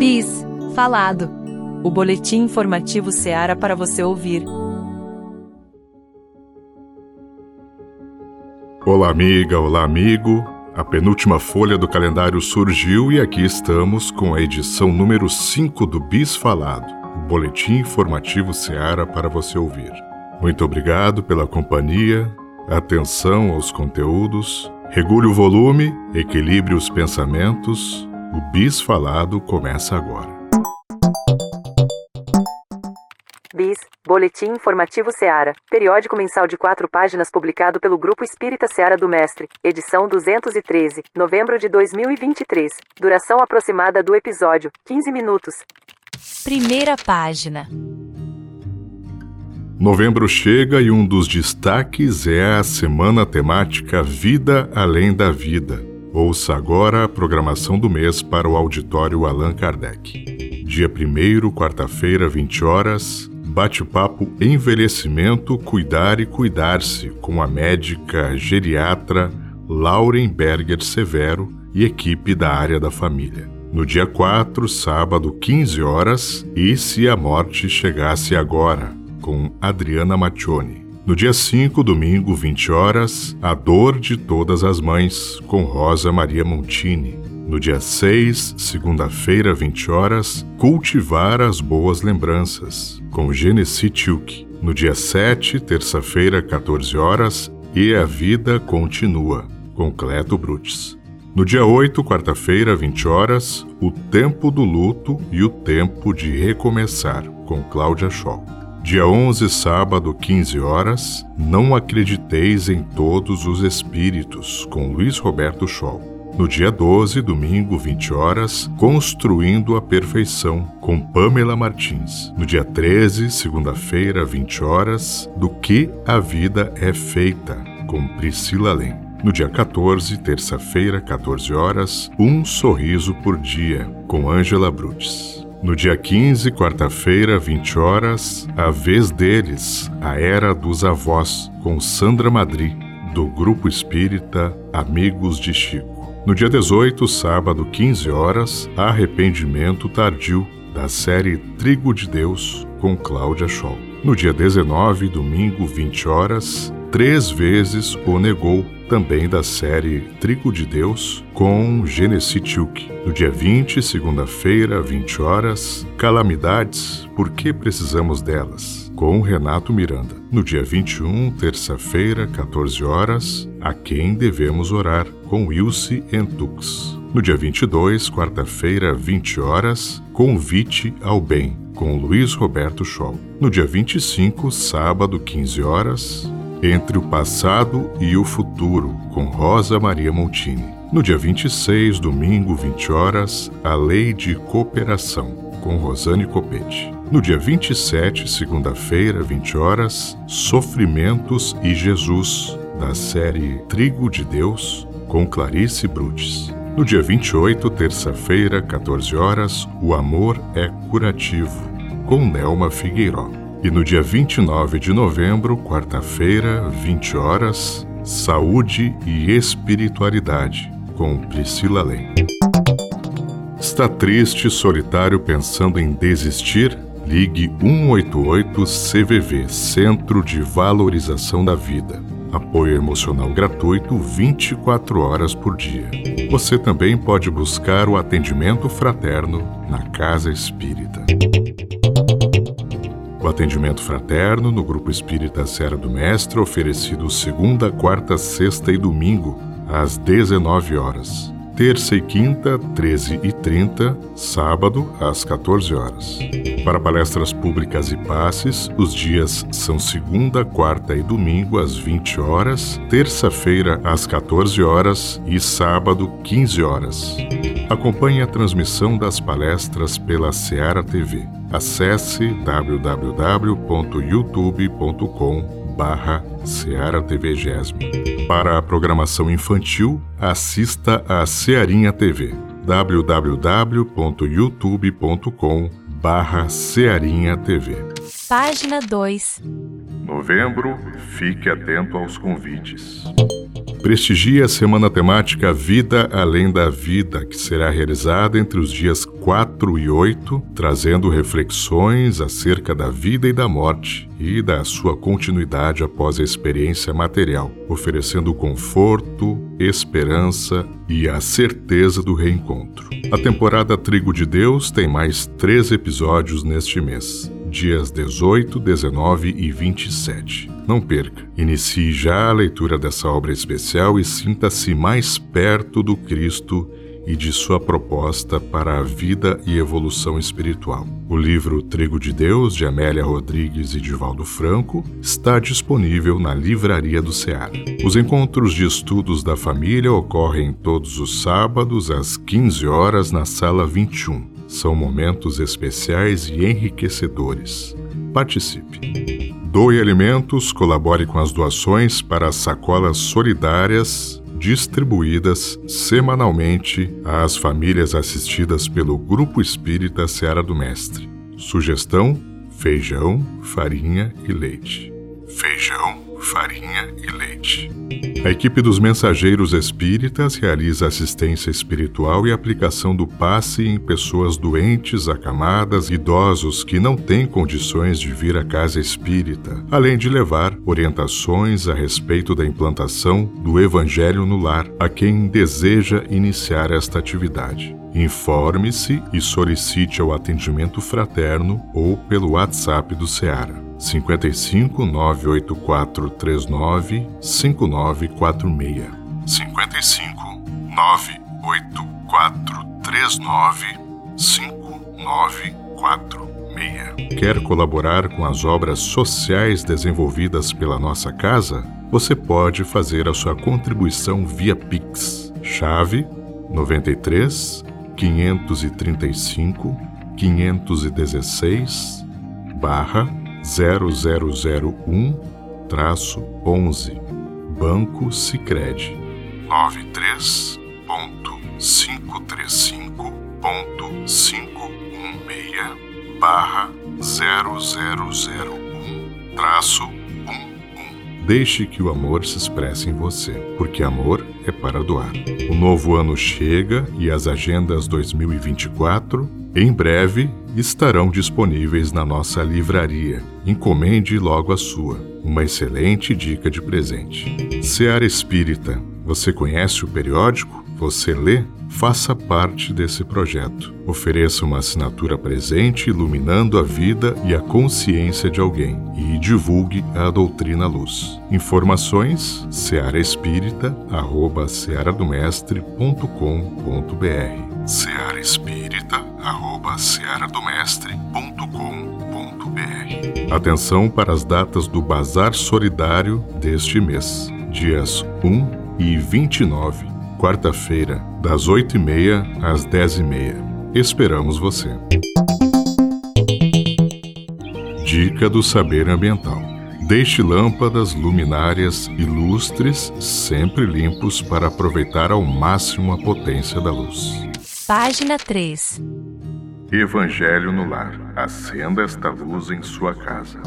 Bis, falado. O boletim informativo Seara para você ouvir. Olá, amiga, olá, amigo. A penúltima folha do calendário surgiu e aqui estamos com a edição número 5 do Bis Falado, o boletim informativo Seara para você ouvir. Muito obrigado pela companhia, atenção aos conteúdos, regule o volume, equilibre os pensamentos. O Bis Falado começa agora. Bis, Boletim Informativo Seara, periódico mensal de quatro páginas publicado pelo Grupo Espírita Seara do Mestre, edição 213, novembro de 2023. Duração aproximada do episódio: 15 minutos. Primeira página. Novembro chega e um dos destaques é a semana temática Vida Além da Vida. Ouça agora a programação do mês para o auditório Allan Kardec. Dia 1, quarta-feira, 20 horas, bate-papo Envelhecimento, Cuidar e Cuidar-se com a médica geriatra Lauren Berger Severo e equipe da área da família. No dia 4, sábado, 15 horas, E se a morte chegasse agora, com Adriana Maccioni. No dia 5, domingo, 20 horas, A Dor de Todas as Mães, com Rosa Maria Montini. No dia 6, segunda-feira, 20 horas, Cultivar as Boas Lembranças, com Genesi Tilk. No dia 7, terça-feira, 14 horas, E a Vida Continua, com Cleto Brutes. No dia 8, quarta-feira, 20 horas, O Tempo do Luto e o Tempo de Recomeçar, com Cláudia Scholl. Dia 11, sábado, 15 horas, Não Acrediteis em Todos os Espíritos, com Luiz Roberto Scholl. No dia 12, domingo, 20 horas, Construindo a Perfeição, com Pamela Martins. No dia 13, segunda-feira, 20 horas, Do que a Vida é Feita, com Priscila Lem. No dia 14, terça-feira, 14 horas, Um Sorriso por Dia, com Ângela Brutes. No dia 15, quarta-feira, 20 horas, A Vez Deles, A Era dos Avós, com Sandra Madri, do Grupo Espírita Amigos de Chico. No dia 18, sábado, 15 horas, Arrependimento Tardio, da série Trigo de Deus, com Cláudia Scholl. No dia 19, domingo, 20 horas, Três vezes o negou, também da série Trigo de Deus, com Genesi Tilk. No dia 20, segunda-feira, 20 horas, Calamidades, por que precisamos delas? Com Renato Miranda. No dia 21, terça-feira, 14 horas, A quem devemos orar? Com Wilce Entux. No dia 22, quarta-feira, 20 horas, Convite ao Bem, com Luiz Roberto Scholl. No dia 25, sábado, 15 horas, entre o Passado e o Futuro, com Rosa Maria Montini. No dia 26, domingo, 20 horas, A Lei de Cooperação, com Rosane Copete. No dia 27, segunda-feira, 20 horas, Sofrimentos e Jesus, da série Trigo de Deus, com Clarice Brudes. No dia 28, terça-feira, 14 horas, O Amor é Curativo, com Nelma Figueiró. E no dia 29 de novembro, quarta-feira, 20 horas, Saúde e Espiritualidade, com Priscila Lem. Está triste, solitário, pensando em desistir? Ligue 188 CVV, Centro de Valorização da Vida. Apoio emocional gratuito 24 horas por dia. Você também pode buscar o atendimento fraterno na Casa Espírita. O atendimento fraterno no Grupo Espírita Serra do Mestre, oferecido segunda, quarta, sexta e domingo, às 19 horas. Terça e quinta, 13 e 30, sábado, às 14 horas. Para palestras públicas e passes, os dias são segunda, quarta e domingo, às 20 horas, terça-feira, às 14 horas e sábado, 15 horas. Acompanhe a transmissão das palestras pela Seara TV. Acesse www.youtube.com barra Seara TV Gesme. Para a programação infantil, assista a Cearinha TV. www.youtube.com barra Cearinha TV. Página 2. Novembro, fique atento aos convites. Prestigie a semana temática Vida Além da Vida, que será realizada entre os dias 4 e 8, trazendo reflexões acerca da vida e da morte e da sua continuidade após a experiência material, oferecendo conforto, esperança e a certeza do reencontro. A temporada Trigo de Deus tem mais três episódios neste mês dias 18, 19 e 27. Não perca. Inicie já a leitura dessa obra especial e sinta-se mais perto do Cristo e de sua proposta para a vida e evolução espiritual. O livro Trigo de Deus, de Amélia Rodrigues e Divaldo Franco, está disponível na Livraria do Ceará. Os encontros de estudos da família ocorrem todos os sábados às 15 horas na Sala 21. São momentos especiais e enriquecedores. Participe. Doe alimentos, colabore com as doações para as sacolas solidárias distribuídas semanalmente às famílias assistidas pelo Grupo Espírita Seara do Mestre. Sugestão: feijão, farinha e leite. Feijão, farinha e leite. A equipe dos Mensageiros Espíritas realiza assistência espiritual e aplicação do passe em pessoas doentes, acamadas, idosos que não têm condições de vir à casa espírita, além de levar orientações a respeito da implantação do Evangelho no lar a quem deseja iniciar esta atividade. Informe-se e solicite o atendimento fraterno ou pelo WhatsApp do Ceará. 55 984 39 5946 55 984 39 5946 Quer colaborar com as obras sociais desenvolvidas pela nossa casa? Você pode fazer a sua contribuição via Pix. Chave 93 535 516 barra 0001-11 Banco Sicredi 93.535.516 barra 0001 traço 11 Deixe que o amor se expresse em você, porque amor é para doar. O novo ano chega e as agendas 2024 em breve estarão disponíveis na nossa livraria. Encomende logo a sua. Uma excelente dica de presente. Seara Espírita. Você conhece o periódico? Você lê? Faça parte desse projeto. Ofereça uma assinatura presente iluminando a vida e a consciência de alguém e divulgue a doutrina luz. Informações searaespírita@searadomestre.com.br. Seara Espírita searadomestre.com.br. Atenção para as datas do Bazar Solidário deste mês, dias 1 e 29, quarta-feira, das 8h30 às 10h30. Esperamos você. Dica do Saber Ambiental. Deixe lâmpadas, luminárias e lustres sempre limpos para aproveitar ao máximo a potência da luz. Página 3 Evangelho no Lar. Acenda esta luz em sua casa.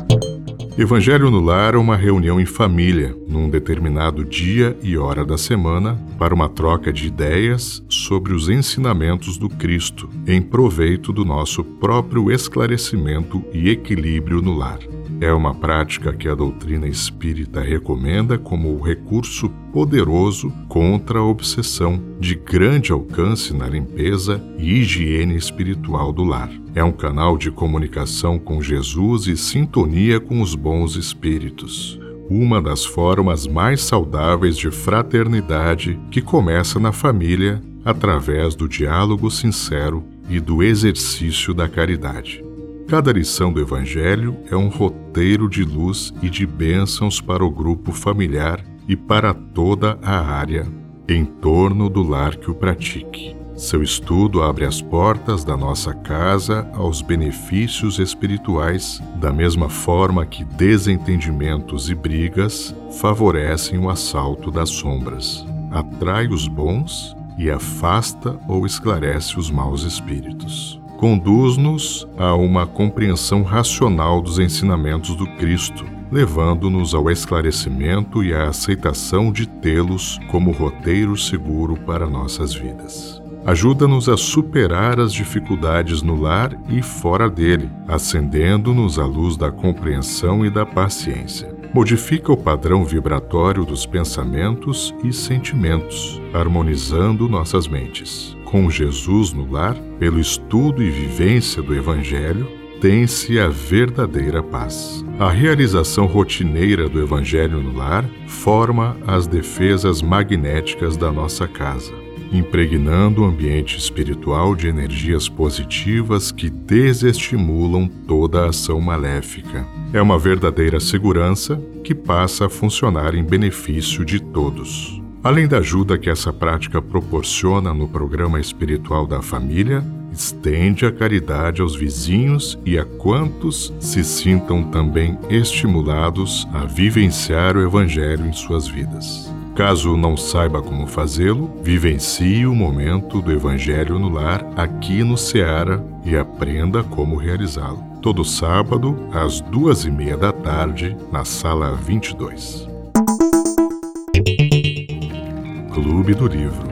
Evangelho no Lar é uma reunião em família, num determinado dia e hora da semana, para uma troca de ideias sobre os ensinamentos do Cristo, em proveito do nosso próprio esclarecimento e equilíbrio no lar. É uma prática que a doutrina espírita recomenda como recurso poderoso contra a obsessão de grande alcance na limpeza e higiene espiritual do lar. É um canal de comunicação com Jesus e sintonia com os bons espíritos. Uma das formas mais saudáveis de fraternidade que começa na família através do diálogo sincero e do exercício da caridade. Cada lição do Evangelho é um roteiro de luz e de bênçãos para o grupo familiar e para toda a área em torno do lar que o pratique. Seu estudo abre as portas da nossa casa aos benefícios espirituais, da mesma forma que desentendimentos e brigas favorecem o assalto das sombras. Atrai os bons e afasta ou esclarece os maus espíritos conduz-nos a uma compreensão racional dos ensinamentos do Cristo, levando-nos ao esclarecimento e à aceitação de tê-los como roteiro seguro para nossas vidas. Ajuda-nos a superar as dificuldades no lar e fora dele, acendendo-nos a luz da compreensão e da paciência. Modifica o padrão vibratório dos pensamentos e sentimentos, harmonizando nossas mentes. Com Jesus no lar, pelo estudo e vivência do Evangelho, tem-se a verdadeira paz. A realização rotineira do Evangelho no lar forma as defesas magnéticas da nossa casa impregnando o ambiente espiritual de energias positivas que desestimulam toda ação maléfica. É uma verdadeira segurança que passa a funcionar em benefício de todos. Além da ajuda que essa prática proporciona no programa espiritual da família, estende a caridade aos vizinhos e a quantos se sintam também estimulados a vivenciar o Evangelho em suas vidas. Caso não saiba como fazê-lo, vivencie o momento do Evangelho no lar aqui no Ceará e aprenda como realizá-lo. Todo sábado, às duas e meia da tarde, na sala 22. Clube do Livro.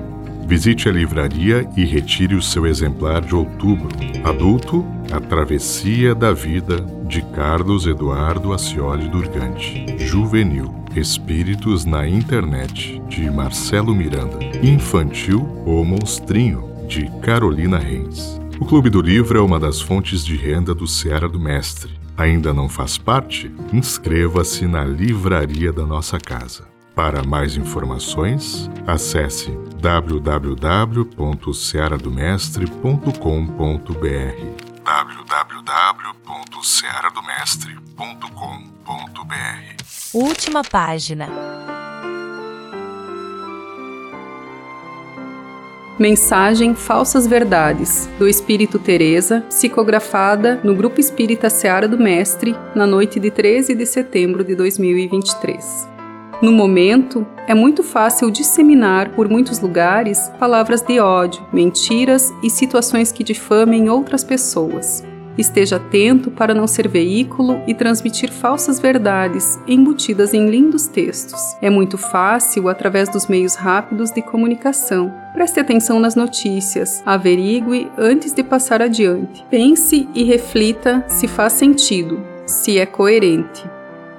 Visite a livraria e retire o seu exemplar de outubro. Adulto, A Travessia da Vida, de Carlos Eduardo Acioli Durgante. Juvenil. Espíritos na Internet, de Marcelo Miranda. Infantil, O Monstrinho, de Carolina Reis. O Clube do Livro é uma das fontes de renda do Seara do Mestre. Ainda não faz parte? Inscreva-se na livraria da nossa casa. Para mais informações, acesse www.searadomestre.com.br www.searadomestre.com.br Última página. Mensagem Falsas Verdades, do Espírito Teresa, psicografada no Grupo Espírita Seara do Mestre, na noite de 13 de setembro de 2023. No momento, é muito fácil disseminar por muitos lugares palavras de ódio, mentiras e situações que difamem outras pessoas. Esteja atento para não ser veículo e transmitir falsas verdades embutidas em lindos textos. É muito fácil através dos meios rápidos de comunicação. Preste atenção nas notícias, averigue antes de passar adiante. Pense e reflita se faz sentido, se é coerente.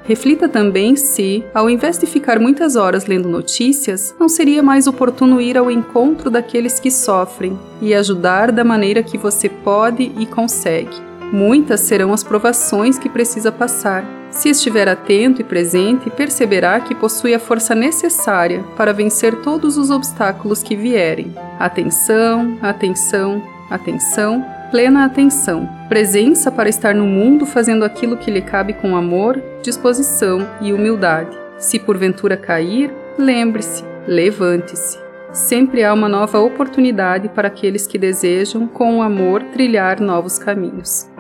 Reflita também se, ao invés de ficar muitas horas lendo notícias, não seria mais oportuno ir ao encontro daqueles que sofrem e ajudar da maneira que você pode e consegue. Muitas serão as provações que precisa passar. Se estiver atento e presente, perceberá que possui a força necessária para vencer todos os obstáculos que vierem. Atenção, atenção, atenção plena atenção, presença para estar no mundo fazendo aquilo que lhe cabe com amor, disposição e humildade. Se porventura cair, lembre-se, levante-se. Sempre há uma nova oportunidade para aqueles que desejam, com amor, trilhar novos caminhos.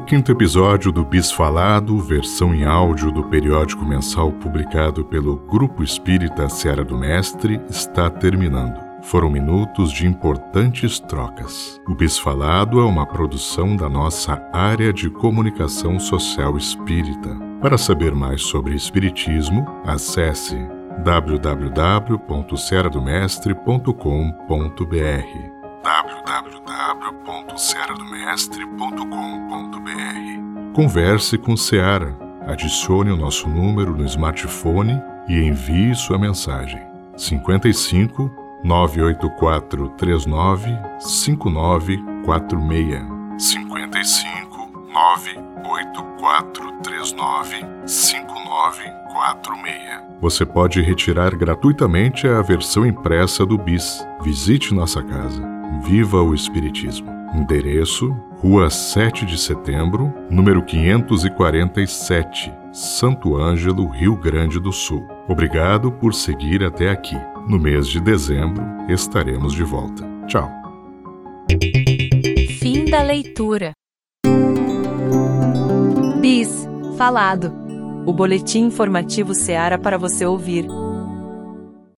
Quinto episódio do Bis Falado, versão em áudio do periódico mensal publicado pelo Grupo Espírita Seara do Mestre, está terminando. Foram minutos de importantes trocas. O Bis Falado é uma produção da nossa área de comunicação social espírita. Para saber mais sobre Espiritismo, acesse www.seradomestre.com.br www.cearadomestre.com.br. Converse com Seara, adicione o nosso número no smartphone e envie sua mensagem. 55 984 39 5946 55 984 39 5946 Você pode retirar gratuitamente a versão impressa do BIS. Visite nossa casa Viva o Espiritismo. Endereço: Rua 7 de Setembro, número 547, Santo Ângelo, Rio Grande do Sul. Obrigado por seguir até aqui. No mês de dezembro estaremos de volta. Tchau. Fim da leitura. Bis Falado o boletim informativo Seara para você ouvir.